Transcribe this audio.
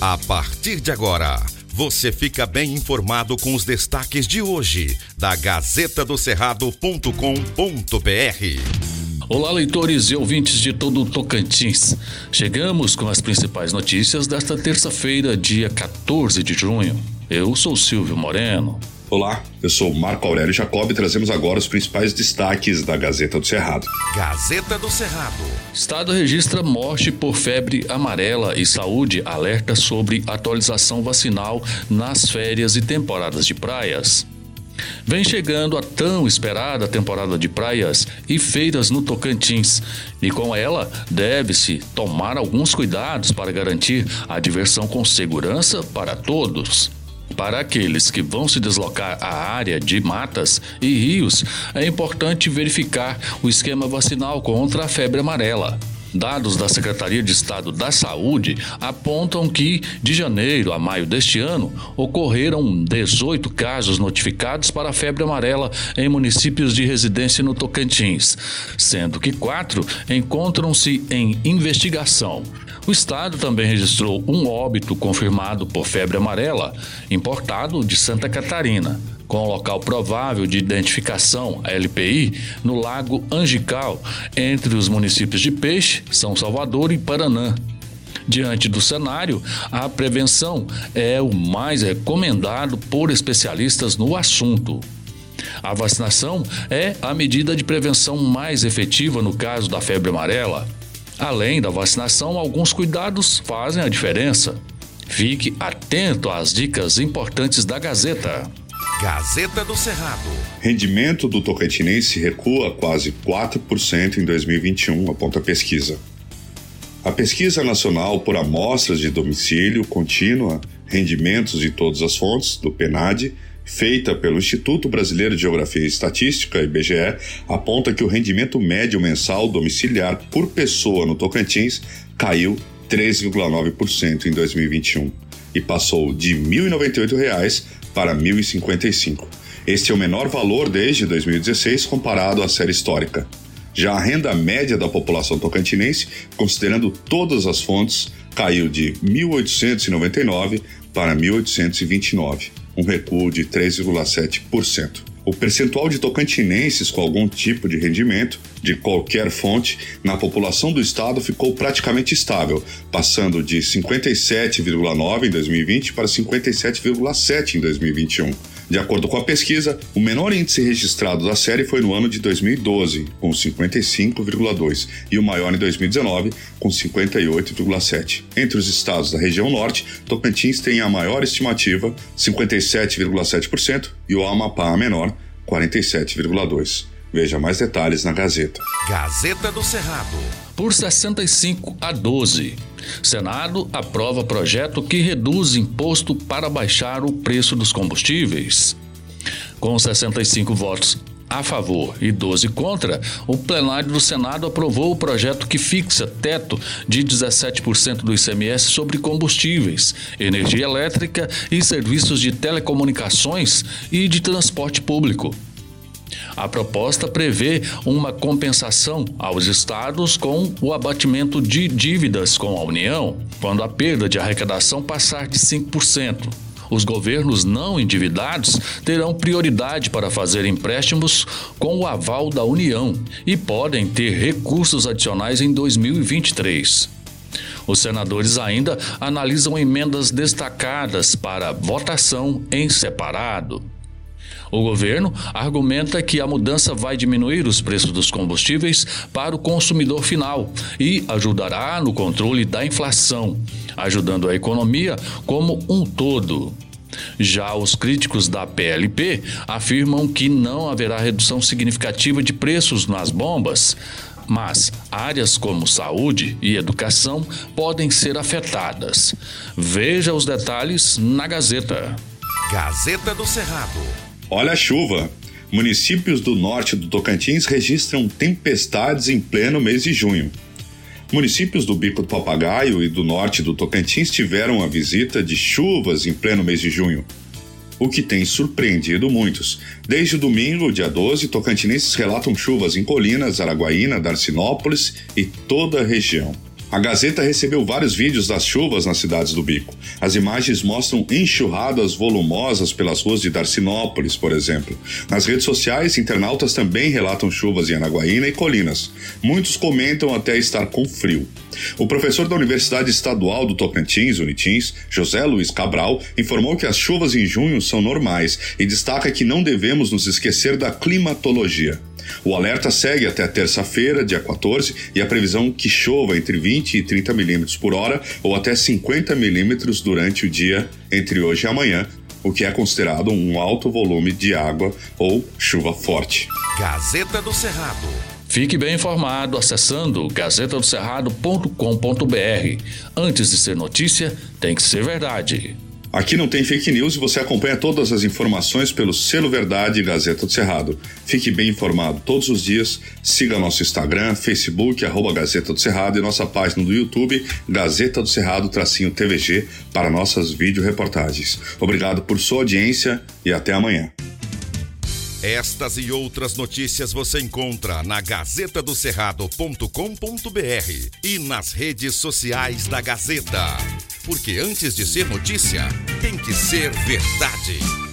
A partir de agora, você fica bem informado com os destaques de hoje da Gazeta do Cerrado.com.br. Olá, leitores e ouvintes de todo o Tocantins. Chegamos com as principais notícias desta terça-feira, dia 14 de junho. Eu sou Silvio Moreno. Olá, eu sou Marco Aurélio Jacob e trazemos agora os principais destaques da Gazeta do Cerrado. Gazeta do Cerrado. Estado registra morte por febre amarela e saúde alerta sobre atualização vacinal nas férias e temporadas de praias. Vem chegando a tão esperada temporada de praias e feiras no Tocantins, e com ela deve-se tomar alguns cuidados para garantir a diversão com segurança para todos. Para aqueles que vão se deslocar à área de matas e rios, é importante verificar o esquema vacinal contra a febre amarela. Dados da Secretaria de Estado da Saúde apontam que, de janeiro a maio deste ano, ocorreram 18 casos notificados para febre amarela em municípios de residência no Tocantins, sendo que quatro encontram-se em investigação. O estado também registrou um óbito confirmado por febre amarela, importado de Santa Catarina, com local provável de identificação, LPI, no Lago Angical, entre os municípios de Peixe, São Salvador e Paranã. Diante do cenário, a prevenção é o mais recomendado por especialistas no assunto. A vacinação é a medida de prevenção mais efetiva no caso da febre amarela. Além da vacinação, alguns cuidados fazem a diferença. Fique atento às dicas importantes da Gazeta. Gazeta do Cerrado. Rendimento do tocantinense recua quase 4% em 2021, aponta a pesquisa. A pesquisa nacional por amostras de domicílio contínua, rendimentos de todas as fontes, do PENAD, feita pelo Instituto Brasileiro de Geografia e Estatística, IBGE, aponta que o rendimento médio mensal domiciliar por pessoa no Tocantins caiu 3,9% em 2021 e passou de R$ 1.098 para R$ 1.055. Este é o menor valor desde 2016 comparado à série histórica. Já a renda média da população tocantinense, considerando todas as fontes, caiu de 1.899 para 1.829 um recuo de 3,7%. O percentual de tocantinenses com algum tipo de rendimento, de qualquer fonte, na população do estado ficou praticamente estável, passando de 57,9% em 2020 para 57,7% em 2021. De acordo com a pesquisa, o menor índice registrado da série foi no ano de 2012, com 55,2, e o maior em 2019, com 58,7. Entre os estados da região norte, Tocantins tem a maior estimativa, 57,7%, e o Amapá a menor, 47,2%. Veja mais detalhes na Gazeta. Gazeta do Cerrado. Por 65 a 12. Senado aprova projeto que reduz imposto para baixar o preço dos combustíveis. Com 65 votos a favor e 12 contra, o plenário do Senado aprovou o projeto que fixa teto de 17% do ICMS sobre combustíveis, energia elétrica e serviços de telecomunicações e de transporte público. A proposta prevê uma compensação aos estados com o abatimento de dívidas com a União, quando a perda de arrecadação passar de 5%. Os governos não endividados terão prioridade para fazer empréstimos com o aval da União e podem ter recursos adicionais em 2023. Os senadores ainda analisam emendas destacadas para votação em separado. O governo argumenta que a mudança vai diminuir os preços dos combustíveis para o consumidor final e ajudará no controle da inflação, ajudando a economia como um todo. Já os críticos da PLP afirmam que não haverá redução significativa de preços nas bombas, mas áreas como saúde e educação podem ser afetadas. Veja os detalhes na Gazeta. Gazeta do Cerrado. Olha a chuva! Municípios do norte do Tocantins registram tempestades em pleno mês de junho. Municípios do Bico do Papagaio e do norte do Tocantins tiveram a visita de chuvas em pleno mês de junho, o que tem surpreendido muitos. Desde o domingo, dia 12, tocantinenses relatam chuvas em Colinas, Araguaína, Darcinópolis e toda a região. A Gazeta recebeu vários vídeos das chuvas nas cidades do Bico. As imagens mostram enxurradas volumosas pelas ruas de Darcinópolis, por exemplo. Nas redes sociais, internautas também relatam chuvas em Anaguaína e Colinas. Muitos comentam até estar com frio. O professor da Universidade Estadual do Tocantins, Unitins, José Luiz Cabral, informou que as chuvas em junho são normais e destaca que não devemos nos esquecer da climatologia. O alerta segue até terça-feira, dia 14, e a previsão que chova entre 20 e 30 milímetros por hora ou até 50 milímetros durante o dia entre hoje e amanhã, o que é considerado um alto volume de água ou chuva forte. Gazeta do Cerrado. Fique bem informado acessando gazetadocerrado.com.br. Antes de ser notícia, tem que ser verdade. Aqui não tem fake news e você acompanha todas as informações pelo Selo Verdade e Gazeta do Cerrado. Fique bem informado todos os dias. Siga nosso Instagram, Facebook, arroba Gazeta do Cerrado e nossa página do YouTube, Gazeta do Cerrado, tracinho TVG, para nossas vídeo reportagens. Obrigado por sua audiência e até amanhã. Estas e outras notícias você encontra na gazetadocerrado.com.br e nas redes sociais da Gazeta. Porque antes de ser notícia, tem que ser verdade.